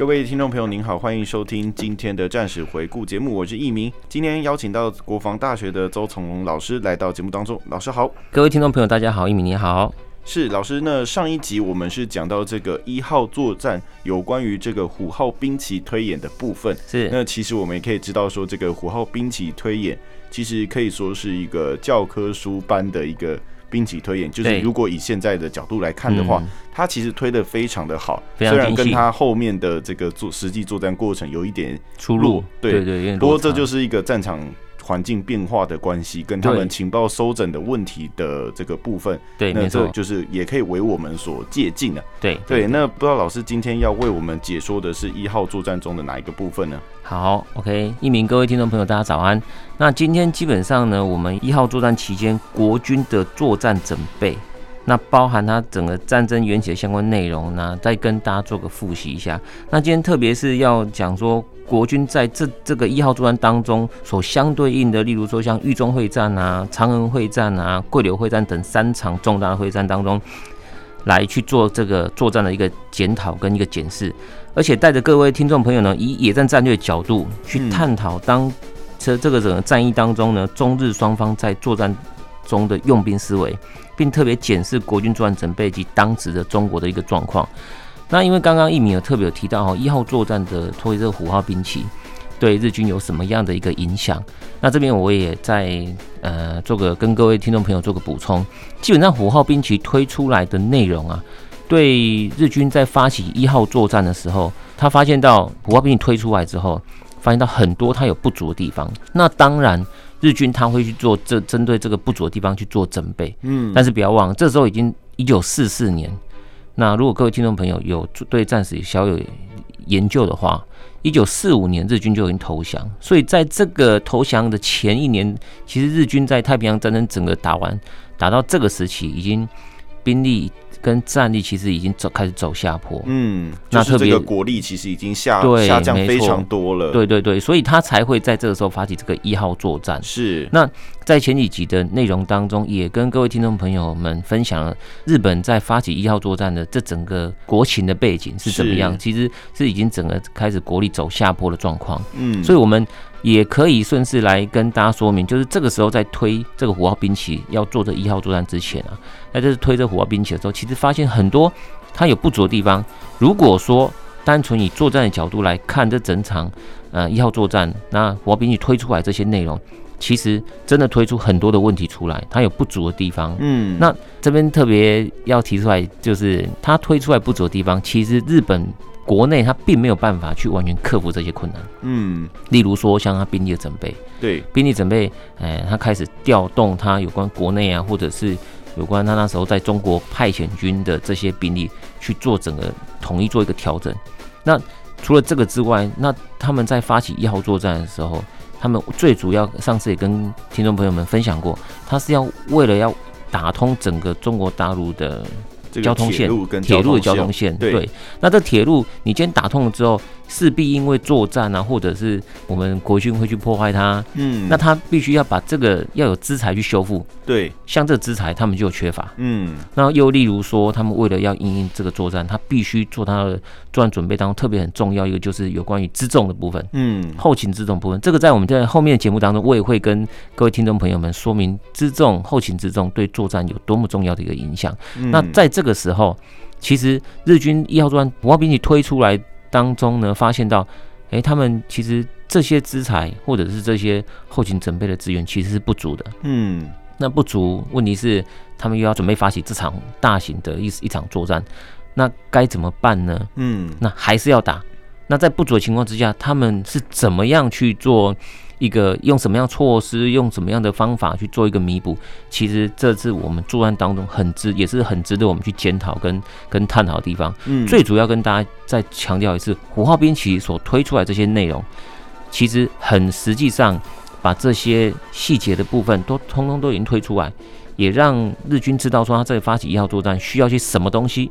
各位听众朋友，您好，欢迎收听今天的战史回顾节目，我是易明。今天邀请到国防大学的邹从龙老师来到节目当中，老师好。各位听众朋友，大家好，易明你好。是老师，那上一集我们是讲到这个一号作战有关于这个虎号兵棋推演的部分。是，那其实我们也可以知道说，这个虎号兵棋推演其实可以说是一个教科书般的一个。兵棋推演就是，如果以现在的角度来看的话，他其实推的非常的好，虽然跟他后面的这个作实际作战过程有一点出入，对。对对，不过这就是一个战场。环境变化的关系，跟他们情报收整的问题的这个部分，对，那这就是也可以为我们所借鉴的。对对，那不知道老师今天要为我们解说的是一号作战中的哪一个部分呢？好，OK，一鸣各位听众朋友，大家早安。那今天基本上呢，我们一号作战期间国军的作战准备。那包含它整个战争缘起的相关内容呢，再跟大家做个复习一下。那今天特别是要讲说，国军在这这个一号作战当中所相对应的，例如说像豫中会战啊、长衡会战啊、桂柳会战等三场重大的会战当中，来去做这个作战的一个检讨跟一个检视，而且带着各位听众朋友呢，以野战战略角度去探讨当这这个整个战役当中呢，中日双方在作战中的用兵思维。并特别检视国军作战准备及当时的中国的一个状况。那因为刚刚一鸣有特别有提到哈，一号作战的推这个虎号兵器对日军有什么样的一个影响？那这边我也在呃做个跟各位听众朋友做个补充。基本上虎号兵器推出来的内容啊，对日军在发起一号作战的时候，他发现到虎号兵器推出来之后，发现到很多它有不足的地方。那当然。日军他会去做这针对这个不足的地方去做准备，嗯，但是不要忘了，这时候已经一九四四年。那如果各位听众朋友有对战史小有研究的话，一九四五年日军就已经投降，所以在这个投降的前一年，其实日军在太平洋战争整个打完，打到这个时期，已经兵力。跟战力其实已经走开始走下坡，嗯，那特别国力其实已经下下降非常多了，对对对，所以他才会在这个时候发起这个一号作战。是，那在前几集的内容当中，也跟各位听众朋友们分享了日本在发起一号作战的这整个国情的背景是怎么样，其实是已经整个开始国力走下坡的状况。嗯，所以我们。也可以顺势来跟大家说明，就是这个时候在推这个虎号兵器要做这一号作战之前啊，那就是推这虎号兵棋的时候，其实发现很多它有不足的地方。如果说单纯以作战的角度来看这整场呃一号作战，那虎号兵棋推出来这些内容，其实真的推出很多的问题出来，它有不足的地方。嗯，那这边特别要提出来，就是它推出来不足的地方，其实日本。国内他并没有办法去完全克服这些困难，嗯，例如说像他兵力的准备，对，兵力准备，哎，他开始调动他有关国内啊，或者是有关他那时候在中国派遣军的这些兵力去做整个统一做一个调整。那除了这个之外，那他们在发起一号作战的时候，他们最主要，上次也跟听众朋友们分享过，他是要为了要打通整个中国大陆的。交通线、铁路的交通线，对，那这铁路你今天打通了之后，势必因为作战啊，或者是我们国军会去破坏它，嗯，那他必须要把这个要有资材去修复，对，像这个资材他们就有缺乏，嗯，那又例如说，他们为了要应应这个作战，他必须做他的作战准备当中特别很重要一个就是有关于辎重的部分，嗯，后勤辎重部分，这个在我们在后面的节目当中，我也会跟各位听众朋友们说明辎重、后勤辎重对作战有多么重要的一个影响。嗯、那在这个时候，其实日军一号作战虎号兵棋推出来。当中呢，发现到，哎、欸，他们其实这些资材或者是这些后勤准备的资源其实是不足的。嗯，那不足，问题是他们又要准备发起这场大型的一一场作战，那该怎么办呢？嗯，那还是要打。那在不足的情况之下，他们是怎么样去做一个用什么样措施，用什么样的方法去做一个弥补。其实这是我们作战当中很值，也是很值得我们去检讨跟跟探讨的地方。嗯，最主要跟大家再强调一次，虎号兵棋所推出来这些内容，其实很实际上把这些细节的部分都通通都已经推出来，也让日军知道说他在发起一号作战需要些什么东西。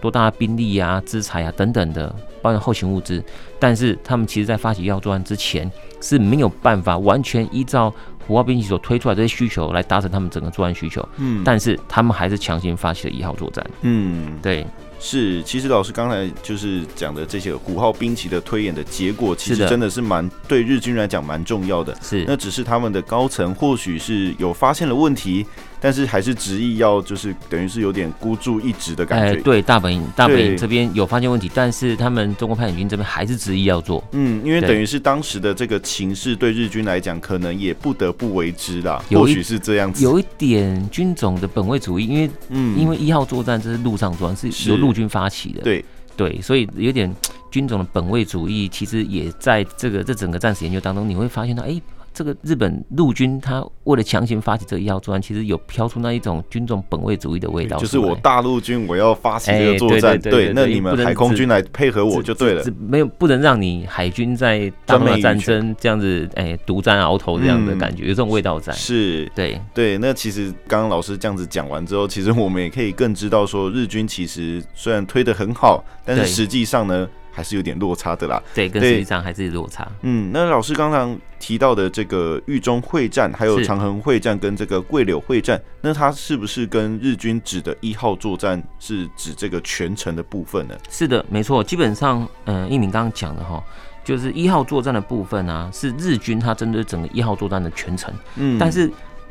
多大的兵力啊、资财啊等等的，包括后勤物资，但是他们其实在发起一号作战之前是没有办法完全依照虎号兵器所推出来这些需求来达成他们整个作战需求。嗯，但是他们还是强行发起了一号作战。嗯，对。是，其实老师刚才就是讲的这些虎号兵棋的推演的结果，其实真的是蛮对日军来讲蛮重要的。是，那只是他们的高层或许是有发现了问题。但是还是执意要，就是等于是有点孤注一掷的感觉。哎，对，大本营大本营这边有发现问题，但是他们中国派遣军这边还是执意要做。嗯，因为等于是当时的这个情势对日军来讲，可能也不得不为之啦。或许是这样子，有一点军种的本位主义，因为嗯，因为一号作战这是陆上作战，是由陆军发起的。对对，所以有点军种的本位主义，其实也在这个这整个战史研究当中，你会发现到，哎。这个日本陆军，他为了强行发起这个一号作战，其实有飘出那一种军种本位主义的味道。就是我大陆军我要发起这个作战，欸、对，那你们海空军来配合我就对了。没有不能让你海军在大陆战争这样子，哎，独占鳌头这样的感觉，嗯、有这种味道在。是，对对。那其实刚刚老师这样子讲完之后，其实我们也可以更知道说，日军其实虽然推得很好，但是实际上呢。还是有点落差的啦，对，跟实际上还是落差。嗯，那老师刚刚提到的这个豫中会战，还有长衡会战跟这个桂柳会战，那它是不是跟日军指的一号作战是指这个全程的部分呢？是的，没错。基本上，嗯、呃，一鸣刚刚讲的哈，就是一号作战的部分啊，是日军他针对整个一号作战的全程。嗯，但是。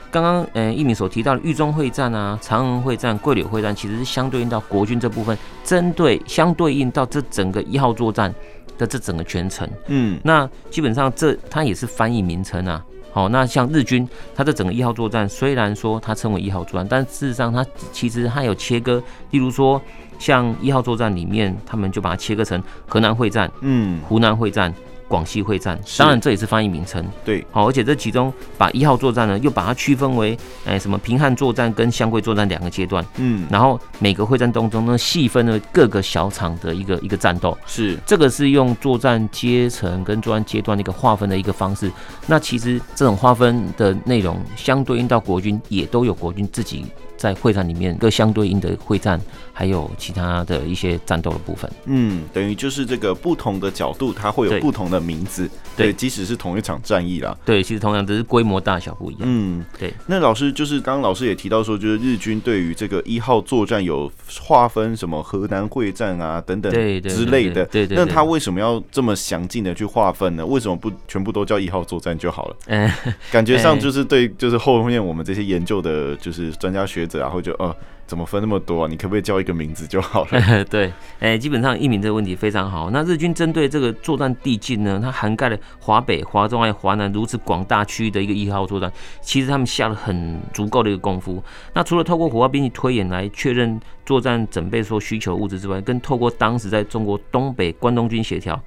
刚刚呃，一鸣所提到的豫中会战啊、长横会战、桂柳会战，其实是相对应到国军这部分，针对相对应到这整个一号作战的这整个全程。嗯，那基本上这它也是翻译名称啊。好，那像日军，它这整个一号作战虽然说它称为一号作战，但事实上它其实它有切割，例如说像一号作战里面，他们就把它切割成河南会战、嗯，湖南会战。广西会战，当然这也是翻译名称。对，好，而且这其中把一号作战呢，又把它区分为，哎，什么平汉作战跟湘桂作战两个阶段。嗯，然后每个会战当中呢，细分了各个小场的一个一个战斗。是，这个是用作战阶层跟作战阶段的一个划分的一个方式。那其实这种划分的内容，相对应到国军也都有国军自己。在会战里面，各相对应的会战，还有其他的一些战斗的部分。嗯，等于就是这个不同的角度，它会有不同的名字。对，对即使是同一场战役啦。对，其实同样只是规模大小不一样。嗯，对。那老师就是刚刚老师也提到说，就是日军对于这个一号作战有划分，什么河南会战啊等等之类的。对对。那他为什么要这么详尽的去划分呢？为什么不全部都叫一号作战就好了？嗯，感觉上就是对，就是后面我们这些研究的，就是专家学。然后就呃，怎么分那么多啊？你可不可以叫一个名字就好了？对，哎、基本上一鸣这个问题非常好。那日军针对这个作战地境呢，它涵盖了华北、华中还有华南如此广大区域的一个一号作战，其实他们下了很足够的一个功夫。那除了透过虎号兵器推演来确认作战准备所需求物资之外，跟透过当时在中国东北关东军协调，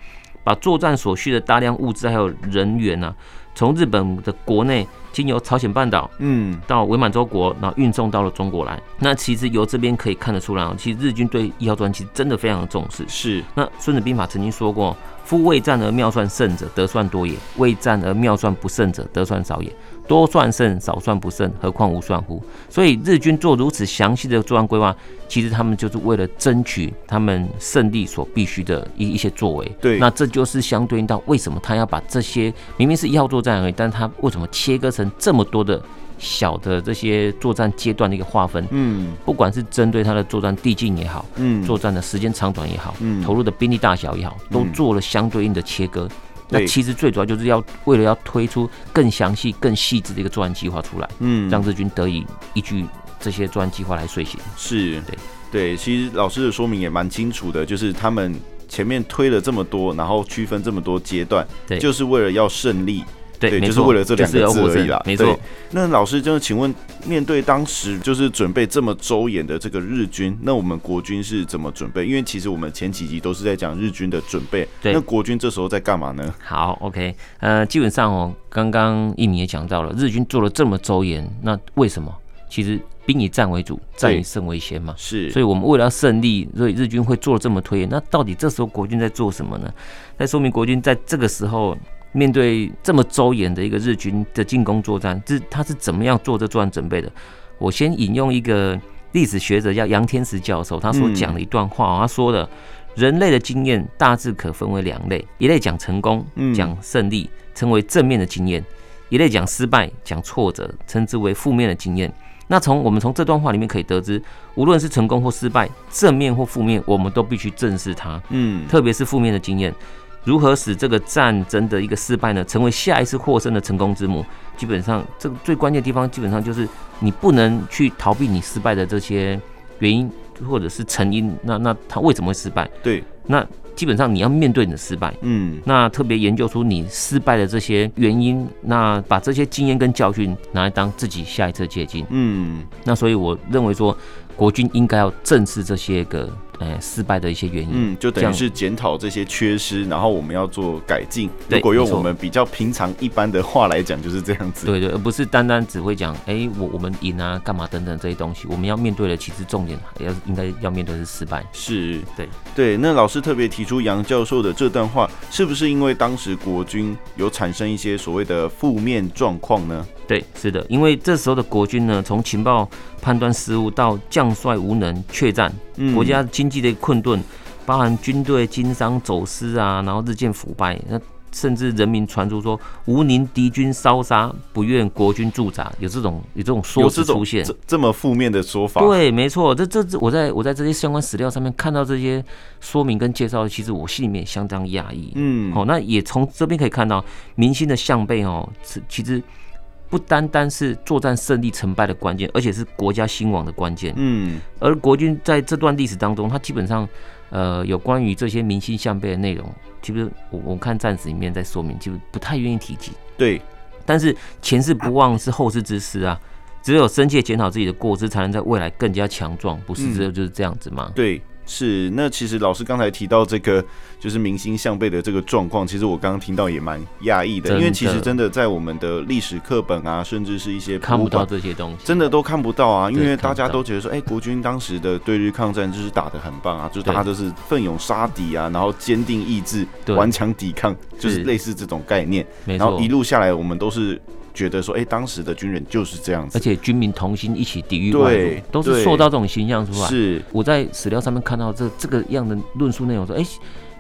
把作战所需的大量物资还有人员呢、从日本的国内经由朝鲜半岛，嗯，到伪满洲国，然后运送到了中国来。那其实由这边可以看得出来，其实日军对一号作战其实真的非常的重视。是。那《孙子兵法》曾经说过：“夫未战而妙算胜者，得算多也；未战而妙算不胜者，得算少也。”多算胜，少算不胜，何况无算乎？所以日军做如此详细的作战规划，其实他们就是为了争取他们胜利所必须的一一些作为。对，那这就是相对应到为什么他要把这些明明是一号作战而已，但他为什么切割成这么多的小的这些作战阶段的一个划分？嗯，不管是针对他的作战递进也好，嗯，作战的时间长短也好，嗯，投入的兵力大小也好，都做了相对应的切割。那其实最主要就是要为了要推出更详细、更细致的一个作战计划出来，嗯，让日军得以依据这些作战计划来遂行。是，对，对。其实老师的说明也蛮清楚的，就是他们前面推了这么多，然后区分这么多阶段，对，就是为了要胜利。对，就是为了这两个字而已啦。没错。那老师，就是请问，面对当时就是准备这么周延的这个日军，那我们国军是怎么准备？因为其实我们前几集都是在讲日军的准备，对。那国军这时候在干嘛呢？好，OK，呃，基本上哦，刚刚一鸣也讲到了，日军做了这么周延，那为什么？其实兵以战为主，战以胜为先嘛。是，所以我们为了要胜利，所以日军会做了这么推演。那到底这时候国军在做什么呢？在说明国军在这个时候面对这么周延的一个日军的进攻作战，这他是怎么样做这作战准备的？我先引用一个历史学者叫杨天石教授，他所讲的一段话，他说的：人类的经验大致可分为两类，一类讲成功，讲胜利，称为正面的经验；一类讲失败，讲挫折，称之为负面的经验。那从我们从这段话里面可以得知，无论是成功或失败，正面或负面，我们都必须正视它。嗯，特别是负面的经验，如何使这个战争的一个失败呢，成为下一次获胜的成功之母？基本上，这个最关键的地方，基本上就是你不能去逃避你失败的这些原因或者是成因。那那他为什么会失败？对，那。基本上你要面对你的失败，嗯，那特别研究出你失败的这些原因，那把这些经验跟教训拿来当自己下一次借鉴，嗯，那所以我认为说，国军应该要正视这些个。呃，失败的一些原因，嗯，就等于是检讨这些缺失，然后我们要做改进。如果用我们比较平常一般的话来讲，就是这样子。对对，而不是单单只会讲，哎、欸，我我们赢啊，干嘛等等这些东西。我们要面对的，其实重点要应该要面对的是失败。是，对对。那老师特别提出杨教授的这段话，是不是因为当时国军有产生一些所谓的负面状况呢？对，是的，因为这时候的国军呢，从情报判断失误到将帅无能、怯战，国家经济的困顿，包含军队经商走私啊，然后日渐腐败，那甚至人民传出说无宁敌军烧杀，不愿国军驻扎，有这种有这种说辞出现，这这么负面的说法。对，没错，这这这我在我在这些相关史料上面看到这些说明跟介绍，其实我心里面相当压抑。嗯，好，那也从这边可以看到明星的向背哦，其实。不单单是作战胜利成败的关键，而且是国家兴亡的关键。嗯，而国军在这段历史当中，他基本上，呃，有关于这些民心向背的内容，其实我我看战史里面在说明，就不太愿意提及。对，但是前事不忘是后事之师啊，只有深切检讨自己的过失，才能在未来更加强壮，不是只有就是这样子吗？嗯、对。是，那其实老师刚才提到这个，就是明星向背的这个状况，其实我刚刚听到也蛮讶异的，因为其实真的在我们的历史课本啊，甚至是一些看不到这些东西，真的都看不到啊，因为大家都觉得说，哎，国军当时的对日抗战就是打得很棒啊，就是大家都是奋勇杀敌啊，然后坚定意志，顽强抵抗，就是类似这种概念，然后一路下来，我们都是。觉得说，哎、欸，当时的军人就是这样子，而且军民同心，一起抵御外族，都是塑造这种形象出来。是我在史料上面看到这这个样的论述内容，说，哎、欸。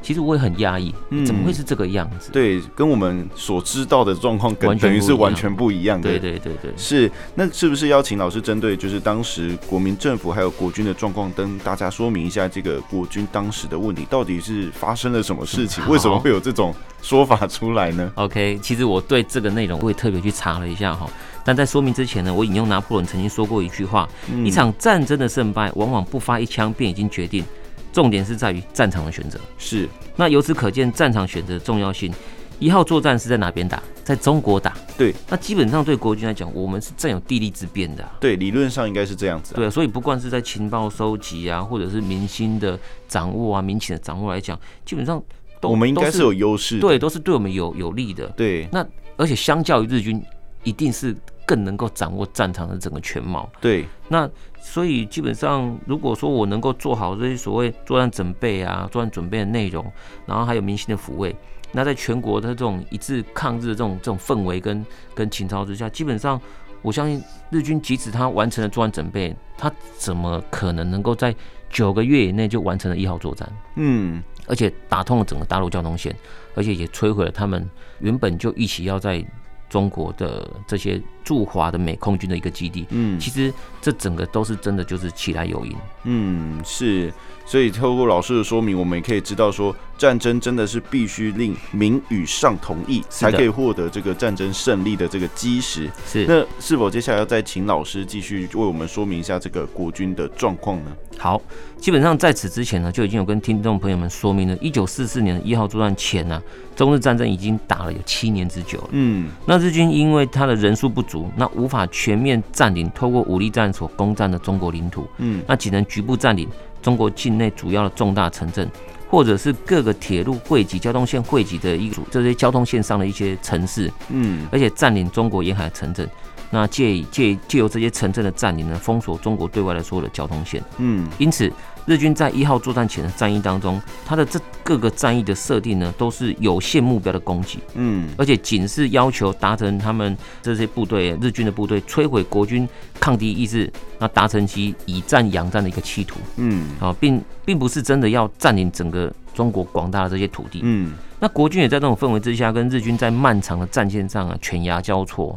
其实我也很压抑，嗯，怎么会是这个样子？嗯、对，跟我们所知道的状况，等于是完全不一样的。对对对对，是。那是不是邀请老师针对就是当时国民政府还有国军的状况，跟大家说明一下这个国军当时的问题到底是发生了什么事情？为什么会有这种说法出来呢？OK，其实我对这个内容我也特别去查了一下哈。但在说明之前呢，我引用拿破仑曾经说过一句话：嗯、一场战争的胜败，往往不发一枪便已经决定。重点是在于战场的选择，是。那由此可见战场选择的重要性。一号作战是在哪边打？在中国打。对。那基本上对国军来讲，我们是占有地利之便的、啊。对，理论上应该是这样子、啊。对，所以不管是在情报收集啊，或者是民心的掌握啊，民情的掌握来讲，基本上都我们应该是有优势。对，都是对我们有有利的。对。那而且相较于日军，一定是。更能够掌握战场的整个全貌。对，那所以基本上，如果说我能够做好这些所谓作战准备啊、作战准备的内容，然后还有民心的抚慰，那在全国的这种一致抗日的这种这种氛围跟跟情操之下，基本上我相信日军即使他完成了作战准备，他怎么可能能够在九个月以内就完成了一号作战？嗯，而且打通了整个大陆交通线，而且也摧毁了他们原本就一起要在。中国的这些驻华的美空军的一个基地。嗯，其实这整个都是真的，就是起来有因。嗯，是。所以透过老师的说明，我们也可以知道说，战争真的是必须令民与上同意，才可以获得这个战争胜利的这个基石。是。那是否接下来要再请老师继续为我们说明一下这个国军的状况呢？好，基本上在此之前呢，就已经有跟听众朋友们说明了，一九四四年的一号作战前呢、啊，中日战争已经打了有七年之久了。嗯，那日军因为他的人数不足，那无法全面占领透过武力战所攻占的中国领土。嗯，那只能局部占领。中国境内主要的重大城镇，或者是各个铁路汇集、交通线汇集的一组这些交通线上的一些城市，嗯，而且占领中国沿海城镇，那借以借借由这些城镇的占领呢，封锁中国对外的所有的交通线，嗯，因此。日军在一号作战前的战役当中，他的这各个战役的设定呢，都是有限目标的攻击，嗯，而且仅是要求达成他们这些部队日军的部队摧毁国军抗敌意志，那达成其以战养战的一个企图，嗯，啊，并并不是真的要占领整个中国广大的这些土地，嗯，那国军也在这种氛围之下，跟日军在漫长的战线上啊，犬牙交错。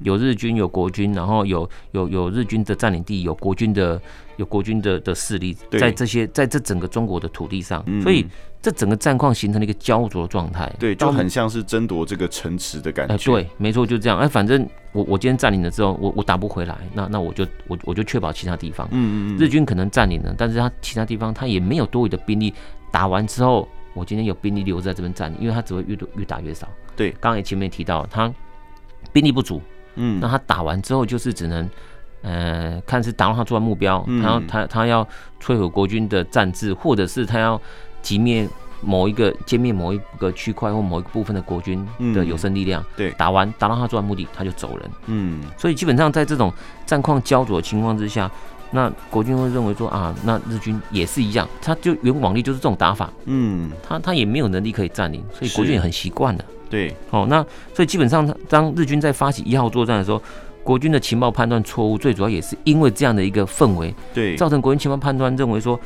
有日军，有国军，然后有有有日军的占领地，有国军的有国军的的势力，在这些在这整个中国的土地上，所以这整个战况形成了一个焦灼状态。对，就很像是争夺这个城池的感觉。哎，对，没错，就这样。哎，反正我我今天占领了之后，我我打不回来，那那我就我我就确保其他地方。嗯嗯。日军可能占领了，但是他其他地方他也没有多余的兵力。打完之后，我今天有兵力留在这边占领，因为他只会越越打越少。对，刚才前面提到他兵力不足。嗯，那他打完之后就是只能，呃，看是达到他作战目标，然后他他要摧毁国军的战志，或者是他要击灭某一个歼灭某一个区块或某一个部分的国军的有生力量。对，打完达到他作战目的，他就走人。嗯，所以基本上在这种战况焦灼的情况之下，那国军会认为说啊，那日军也是一样，他就原往例就是这种打法。嗯，他他也没有能力可以占领，所以国军也很习惯了。对，哦，那所以基本上，当日军在发起一号作战的时候，国军的情报判断错误，最主要也是因为这样的一个氛围，对，造成国军情报判断认为说，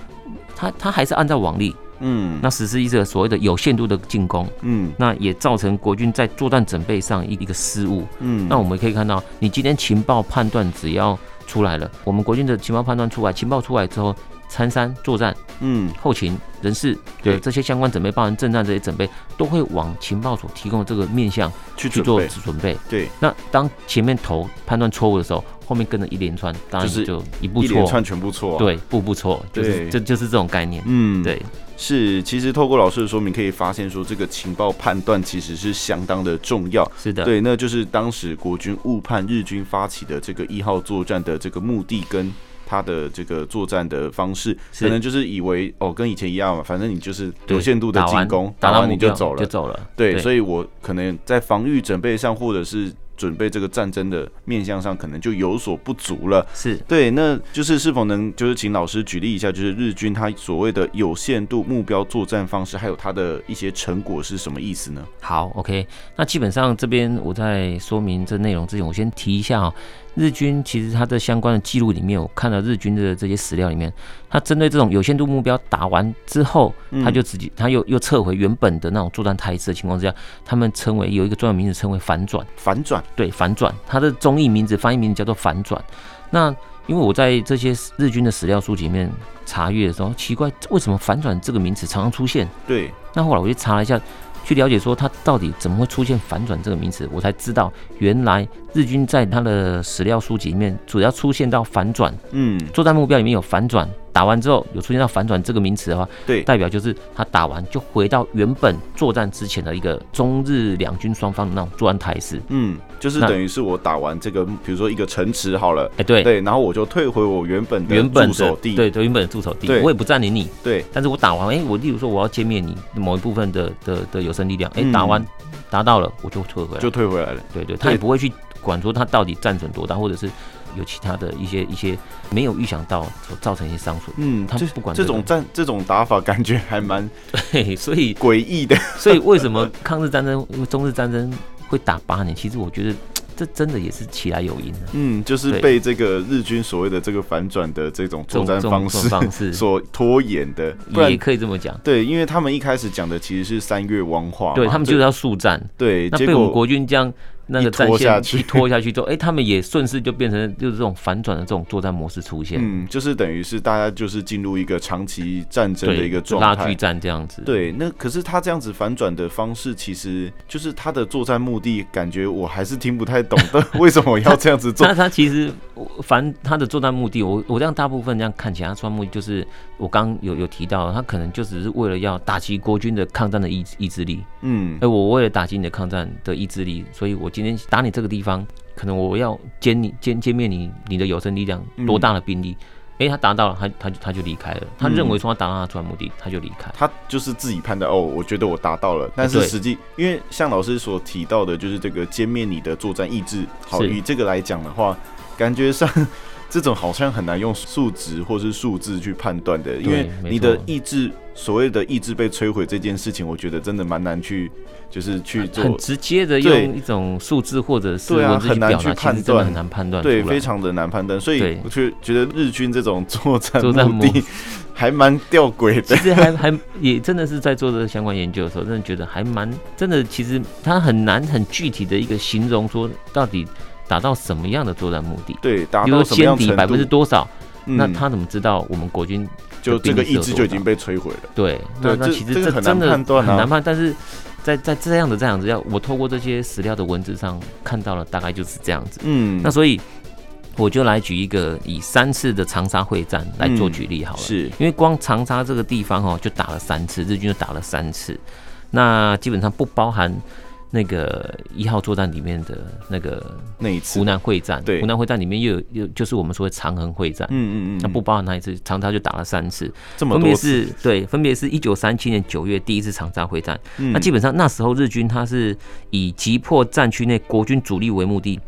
他他还是按照往例，嗯，那实施一个所谓的有限度的进攻，嗯，那也造成国军在作战准备上一一个失误，嗯，那我们可以看到，你今天情报判断只要出来了，我们国军的情报判断出来，情报出来之后。参山作战，嗯，后勤人事，对这些相关准备，包含政战这些准备，都会往情报所提供的这个面向去去做准备。对，那当前面头判断错误的时候，后面跟着一连串，当然就一步错，一连串全部错，对，步步错，就是这就是这种概念。嗯，对，是。其实透过老师的说明，可以发现说，这个情报判断其实是相当的重要。是的，对，那就是当时国军误判日军发起的这个一号作战的这个目的跟。他的这个作战的方式，可能就是以为哦，跟以前一样嘛，反正你就是有限度的进攻，打完你就走了，就走了。对，所以我可能在防御准备上，或者是。准备这个战争的面向上，可能就有所不足了。是对，那就是是否能就是请老师举例一下，就是日军他所谓的有限度目标作战方式，还有他的一些成果是什么意思呢？好，OK，那基本上这边我在说明这内容之前，我先提一下啊，日军其实他的相关的记录里面，我看到日军的这些史料里面，他针对这种有限度目标打完之后，他就自己他又又撤回原本的那种作战态势的情况之下，他们称为有一个专有名词称为反转，反转。对，反转，它的中译名字、翻译名字叫做反转。那因为我在这些日军的史料书籍里面查阅的时候，奇怪，为什么反转这个名词常常出现？对。那后来我就查了一下，去了解说它到底怎么会出现反转这个名词，我才知道原来日军在他的史料书籍里面主要出现到反转，嗯，作战目标里面有反转。打完之后有出现到反转这个名词的话，对，代表就是他打完就回到原本作战之前的一个中日两军双方的那种作战态势。嗯，就是等于是我打完这个，比如说一个城池好了，哎，对。对，然后我就退回我原本的驻守地，对对，原本的驻守地，我也不占领你，对，但是我打完，哎，我例如说我要歼灭你某一部分的的的有生力量，哎，打完达到了，我就退回来，就退回来了。对对，他也不会去管说他到底战损多大，或者是。有其他的一些一些没有预想到所造成一些伤损，嗯，他不管这种战这种打法，感觉还蛮对，所以诡异的。所以为什么抗日战争、因为中日战争会打八年？其实我觉得这真的也是起来有因的。嗯，就是被这个日军所谓的这个反转的这种作战方式方式 所拖延的，也可以这么讲。对，因为他们一开始讲的其实是三月汪化，对他们就是要速战。对，那被我们国军这样。那个战线一拖下去之后，哎、欸，他们也顺势就变成就是这种反转的这种作战模式出现。嗯，就是等于是大家就是进入一个长期战争的一个状态，拉锯战这样子。对，那可是他这样子反转的方式，其实就是他的作战目的，感觉我还是听不太懂的。为什么要这样子做？那他，他其实反他的作战目的，我我这样大部分这样看起来，他作战目的就是我刚有有提到，他可能就只是为了要打击国军的抗战的意意志力。嗯，哎，我为了打击你的抗战的意志力，所以我今天打你这个地方，可能我要歼你歼歼灭你你的有生力量多大的兵力？哎、嗯，他达到了，他他就他就离开了。他认为说他达到他的作战目的，他就离开。他就是自己判断哦，我觉得我达到了，但是实际因为像老师所提到的，就是这个歼灭你的作战意志。好，以这个来讲的话，感觉上。这种好像很难用数值或是数字去判断的，因为你的意志，所谓的意志被摧毁这件事情，我觉得真的蛮难去，就是去做很直接的用一种数字或者是文字去表达，很难去判断，很难判断，对，非常的难判断。所以我却觉得日军这种作战目的 还蛮吊诡的。其实还还也真的是在做这个相关研究的时候，真的觉得还蛮真的。其实他很难很具体的一个形容说到底。达到什么样的作战目的？对，达到什么样程度？百分之多少？嗯、那他怎么知道我们国军就这个意志就已经被摧毁了？对，那那其实这真的很难判断，很难判。但是在在这样的这样子，要我透过这些史料的文字上看到了，大概就是这样子。嗯，那所以我就来举一个以三次的长沙会战来做举例好了，嗯、是因为光长沙这个地方哦，就打了三次，日军就打了三次，那基本上不包含。那个一号作战里面的那个那一次。湖南会战，对，湖南会战里面又有又就是我们说的长衡会战，嗯嗯嗯，那不包含那一次，长沙就打了三次，这么多。次，分别是对，分别是一九三七年九月第一次长沙会战，嗯、那基本上那时候日军他是以击破战区内国军主力为目的，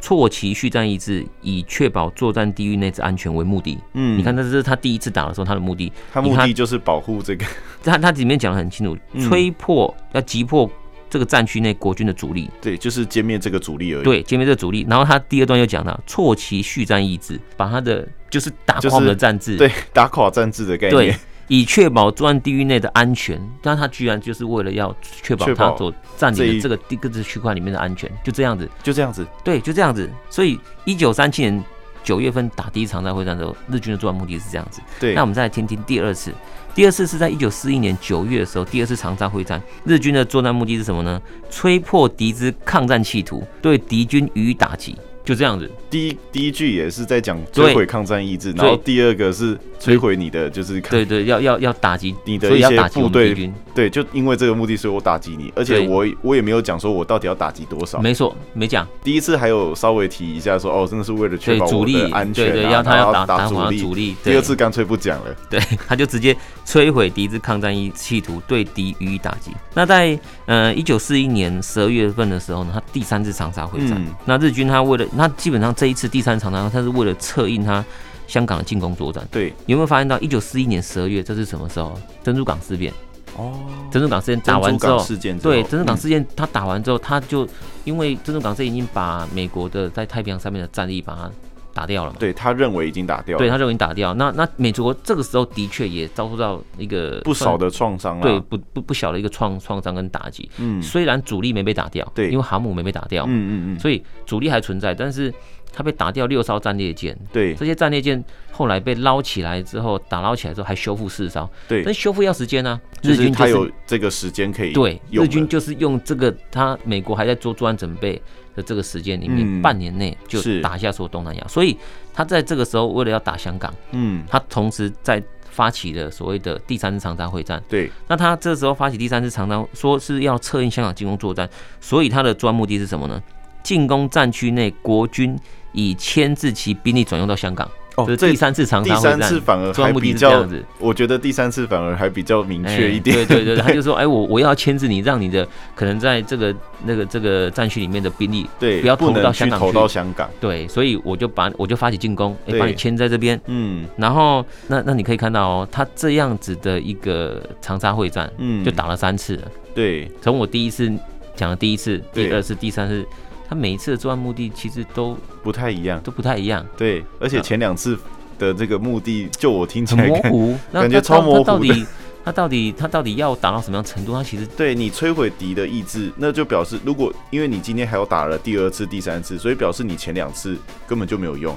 挫其续战意志，以确保作战地域内之安全为目的。嗯，你看，这是他第一次打的时候，他的目的，他目的就是保护这个，他他里面讲的很清楚，吹破要击破。这个战区内国军的主力，对，就是歼灭这个主力而已。对，歼灭这个主力。然后他第二段又讲到，挫其续战意志，把他的就是打垮我们的战志，对，打垮战志的概念，对，以确保作战地域内的安全。但他居然就是为了要确保他所占领的这个地各自区块里面的安全，就这样子，就这样子，对，就这样子。所以一九三七年九月份打第一场长沙会战的时候，日军的作战目的是这样子。对，那我们再来听听第二次。第二次是在一九四一年九月的时候，第二次长沙会战，日军的作战目的是什么呢？吹破敌之抗战企图，对敌军予以打击。就这样子，第一第一句也是在讲摧毁抗战意志，然后第二个是摧毁你的，就是对对，要要要打击你的一些部队，对，就因为这个目的，所以我打击你，而且我我也没有讲说我到底要打击多少，没错，没讲。第一次还有稍微提一下说，哦，真的是为了确保我的安全，对对，要他要打打主力，主力。第二次干脆不讲了，对，他就直接摧毁敌之抗战意企图，对敌予以打击。那在呃一九四一年十二月份的时候呢，他第三次长沙会战，那日军他为了那基本上这一次第三场呢，他是为了策应他香港的进攻作战。对，你有没有发现到一九四一年十二月，这是什么时候？珍珠港事变。哦，珍珠港事件打完之后，对，珍珠港事件他打完之后，他就因为珍珠港事件已经把美国的在太平洋上面的战力把它打掉了嘛。对，他认为已经打掉了。对，他认为已经打掉。那那美国这个时候的确也遭受到一个不少的创伤，啊对，不不不小的一个创创伤跟打击。嗯，虽然主力没被打掉，对，因为航母没被打掉，嗯嗯嗯，所以主力还存在，但是。他被打掉六艘战列舰，对，这些战列舰后来被捞起来之后，打捞起来之后还修复四艘，对，但修复要时间呢、啊。日军、就是、他有这个时间可以对，日军就是用这个，他美国还在做作战准备的这个时间里面，嗯、半年内就打下所有东南亚，所以他在这个时候为了要打香港，嗯，他同时在发起了所谓的第三次长沙会战，对，那他这时候发起第三次长沙，说是要策应香港进攻作战，所以他的主要目的是什么呢？进攻战区内国军。以牵制其兵力转用到香港哦，这第三次长沙会战，第三次反而还比较，我觉得第三次反而还比较明确一点。对对对，他就说，哎，我我要牵制你，让你的可能在这个那个这个战区里面的兵力，对，不要投到香港去。投到香港，对，所以我就把我就发起进攻，哎，把你牵在这边，嗯，然后那那你可以看到哦，他这样子的一个长沙会战，嗯，就打了三次了，对，从我第一次讲的第一次，第二次，第三次。他每一次的作案目的其实都不太一样，都不太一样。对，而且前两次的这个目的，就我听起来很模糊，感觉超模糊。到底他到底他到底要达到什么样程度？他其实对你摧毁敌的意志，那就表示如果因为你今天还有打了第二次、第三次，所以表示你前两次根本就没有用。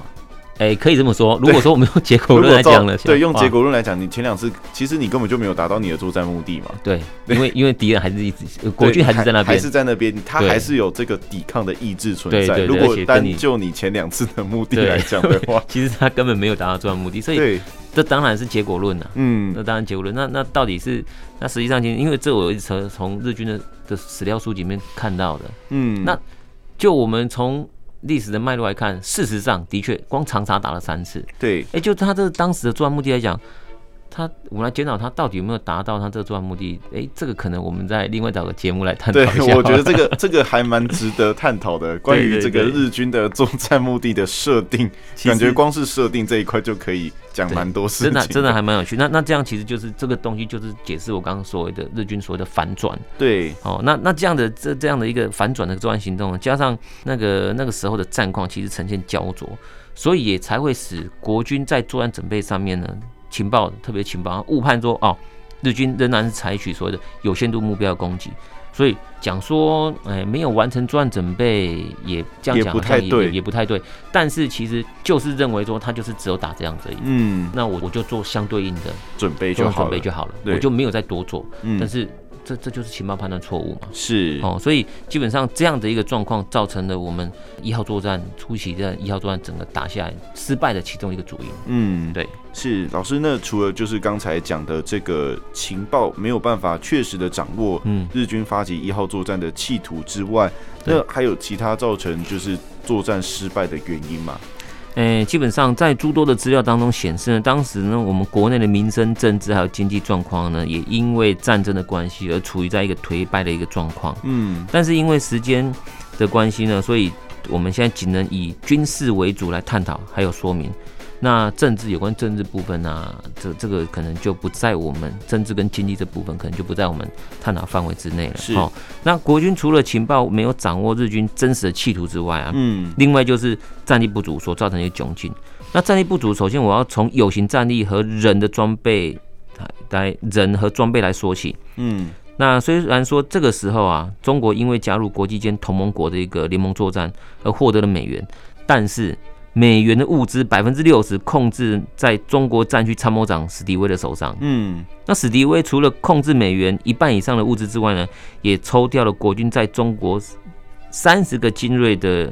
哎、欸，可以这么说。如果说我们用结果论来讲了，对，用结果论来讲，你前两次其实你根本就没有达到你的作战目的嘛。对，因为因为敌人还是一直国军还是在那边，还是在那边，他还是有这个抵抗的意志存在。如果单就你前两次的目的来讲的话，其实他根本没有达到作战目的，所以这当然是结果论了、啊。嗯，那当然结果论。那那到底是那实际上，因为这我一直从从日军的的史料书里面看到的。嗯，那就我们从。历史的脉络来看，事实上的确，光长沙打了三次。对，哎，就他这当时的作案目的来讲。他，我们来检讨他到底有没有达到他这个作案目的？哎，这个可能我们在另外找个节目来探讨一下。对，我觉得 这个这个还蛮值得探讨的。关于这个日军的作战目的的设定，感觉光是设定这一块就可以讲蛮多事情。真的，真的还蛮有趣。那那这样其实就是这个东西，就是解释我刚刚所谓的日军所谓的反转。对，哦，那那这样的这这样的一个反转的作案行动，加上那个那个时候的战况其实呈现焦灼，所以也才会使国军在作战准备上面呢。情报特别情报，误判说哦，日军仍然是采取所谓的有限度目标的攻击，所以讲说哎没有完成作战准备，也这样讲太对，也不太对。但是其实就是认为说他就是只有打这样子而已。嗯，那我我就做相对应的准备就好了，准备就好了，我就没有再多做。嗯，但是。这这就是情报判断错误嘛？是哦，所以基本上这样的一个状况，造成了我们一号作战初期的一号作战整个打下来失败的其中一个主因。嗯，对，是老师。那除了就是刚才讲的这个情报没有办法确实的掌握，嗯，日军发起一号作战的企图之外，那还有其他造成就是作战失败的原因吗？诶、欸，基本上在诸多的资料当中显示呢，当时呢，我们国内的民生、政治还有经济状况呢，也因为战争的关系而处于在一个颓败的一个状况。嗯，但是因为时间的关系呢，所以我们现在仅能以军事为主来探讨，还有说明。那政治有关政治部分啊，这这个可能就不在我们政治跟经济这部分，可能就不在我们探讨范围之内了。是。哦，那国军除了情报没有掌握日军真实的企图之外啊，嗯，另外就是战力不足所造成的一个窘境。那战力不足，首先我要从有形战力和人的装备来人和装备来说起。嗯，那虽然说这个时候啊，中国因为加入国际间同盟国的一个联盟作战而获得了美元，但是。美元的物资百分之六十控制在中国战区参谋长史迪威的手上。嗯，那史迪威除了控制美元一半以上的物资之外呢，也抽调了国军在中国三十个精锐的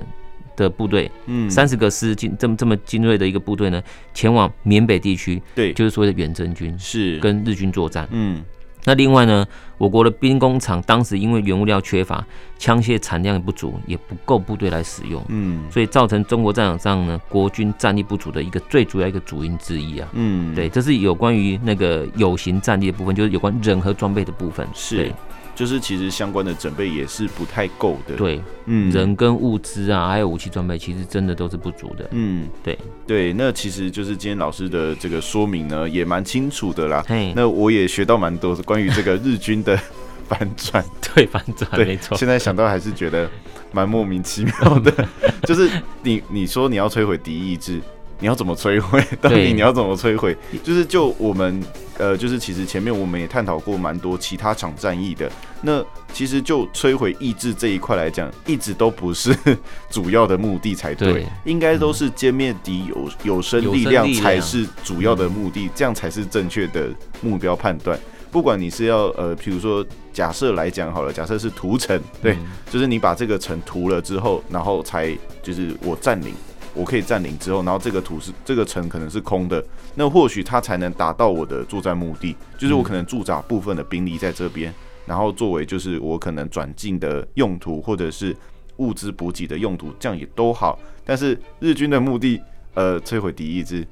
的部队，嗯，三十个师精这么这么精锐的一个部队呢，前往缅北地区，对，就是所谓的远征军，是跟日军作战。嗯。那另外呢，我国的兵工厂当时因为原物料缺乏，枪械产量也不足，也不够部队来使用，嗯，所以造成中国战场上呢，国军战力不足的一个最主要一个主因之一啊，嗯，对，这是有关于那个有形战力的部分，就是有关人和装备的部分，是。就是其实相关的准备也是不太够的，对，嗯，人跟物资啊，还有武器装备，其实真的都是不足的，嗯，对。对，那其实就是今天老师的这个说明呢，也蛮清楚的啦，那我也学到蛮多关于这个日军的 反转，对，反转，没错，现在想到还是觉得蛮莫名其妙的，就是你你说你要摧毁敌意志。你要怎么摧毁？到底你要怎么摧毁？就是就我们呃，就是其实前面我们也探讨过蛮多其他场战役的。那其实就摧毁意志这一块来讲，一直都不是 主要的目的才对，对应该都是歼灭敌有有生力量才是主要的目的，这样才是正确的目标判断。不管你是要呃，比如说假设来讲好了，假设是屠城，对，就是你把这个城屠了之后，然后才就是我占领。我可以占领之后，然后这个土是这个城可能是空的，那或许它才能达到我的作战目的，就是我可能驻扎部分的兵力在这边，然后作为就是我可能转进的用途，或者是物资补给的用途，这样也都好。但是日军的目的，呃，摧毁敌意志，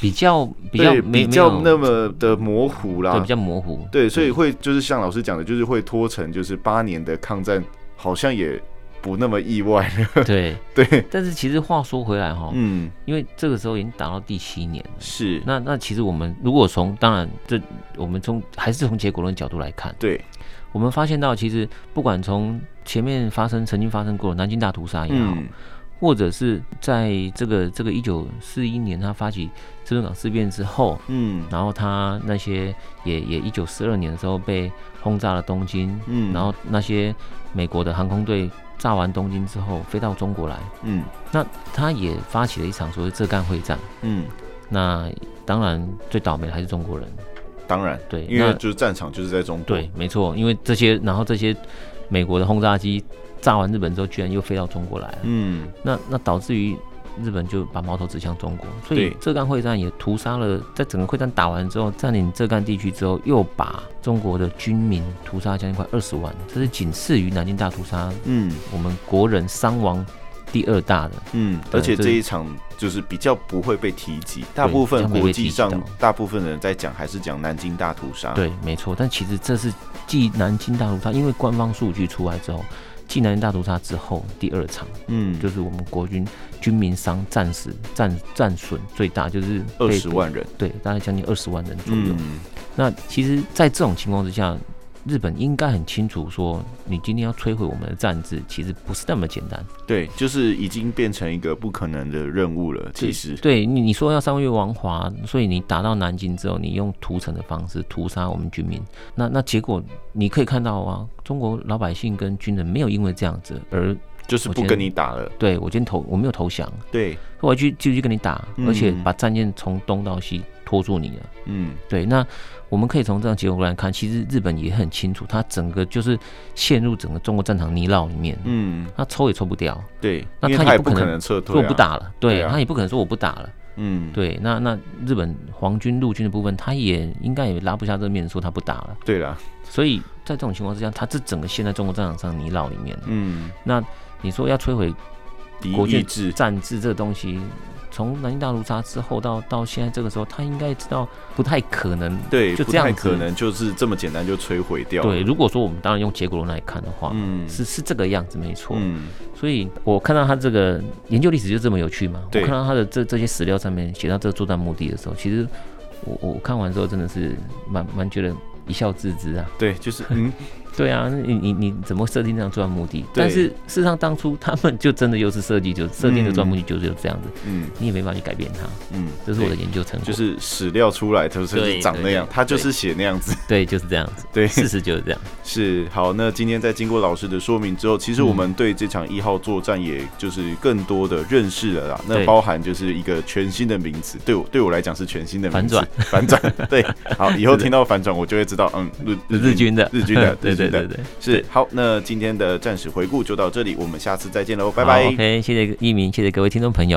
比较比较比较那么的模糊啦，对，比较模糊，对，所以会就是像老师讲的，就是会拖成就是八年的抗战，好像也。不那么意外了，对。对，但是其实话说回来哈，嗯，因为这个时候已经打到第七年了，是。那那其实我们如果从当然这我们从还是从结果论角度来看，对，我们发现到其实不管从前面发生曾经发生过南京大屠杀也好，或者是在这个这个一九四一年他发起珍珠港事变之后，嗯，然后他那些也也一九四二年的时候被轰炸了东京，嗯，然后那些美国的航空队炸完东京之后飞到中国来，嗯，那他也发起了一场所谓浙赣会战，嗯，那当然最倒霉的还是中国人，当然对，因为就是战场就是在中国，对，没错，因为这些然后这些美国的轰炸机炸完日本之后，居然又飞到中国来了，嗯，那那导致于。日本就把矛头指向中国，所以浙赣会战也屠杀了，在整个会战打完之后，占领浙赣地区之后，又把中国的军民屠杀将近快二十万，这是仅次于南京大屠杀，嗯，我们国人伤亡第二大的，嗯，而且这一场就是比较不会被提及，大部分国际上大部分人在讲还是讲南京大屠杀，对，没错，但其实这是继南京大屠杀，因为官方数据出来之后。继南京大屠杀之后，第二场，嗯，就是我们国军军民伤战死战战损最大，就是二十万人，对，大概将近二十万人左右。嗯、那其实，在这种情况之下。日本应该很清楚，说你今天要摧毁我们的战志，其实不是那么简单。对，就是已经变成一个不可能的任务了。其实，对你你说要三个月王华，所以你打到南京之后，你用屠城的方式屠杀我们军民，那那结果你可以看到啊，中国老百姓跟军人没有因为这样子而就是不跟你打了。对我今天投我没有投降，对，我去继续跟你打，而且把战舰从东到西拖住你了。嗯，对，那。我们可以从这样结果来看，其实日本也很清楚，他整个就是陷入整个中国战场泥淖里面，嗯，他抽也抽不掉，对，那他也不可能撤退，说我不打了，对，他也不可能说我不打了，嗯，对，那那日本皇军陆军的部分，他也应该也拉不下这个面子说他不打了，对了，所以在这种情况之下，他这整个陷在中国战场上泥淖里面，嗯，那你说要摧毁国际战志这个东西。从南京大屠杀之后到到现在这个时候，他应该知道不太可能，对，就这样可能就是这么简单就摧毁掉。对，如果说我们当然用结果论来看的话，嗯，是是这个样子没错。嗯，所以我看到他这个研究历史就这么有趣嘛。我看到他的这这些史料上面写到这个作战目的的时候，其实我我看完之后真的是蛮蛮觉得一笑置之啊。对，就是嗯。对啊，你你你怎么设定这样作战目的？但是事实上，当初他们就真的又是设计，就设定的作战目的就是这样子。嗯，你也没办法去改变它。嗯，这是我的研究成果。就是史料出来，就是长那样，他就是写那样子。对，就是这样子。对，事实就是这样。是好，那今天在经过老师的说明之后，其实我们对这场一号作战，也就是更多的认识了啦。那包含就是一个全新的名词，对我对我来讲是全新的名词。反转，反转。对，好，以后 听到反转，我就会知道，嗯，日日军的，日军的，对对对对，是。好，那今天的战史回顾就到这里，我们下次再见喽，拜拜。OK，谢谢一鸣，谢谢各位听众朋友。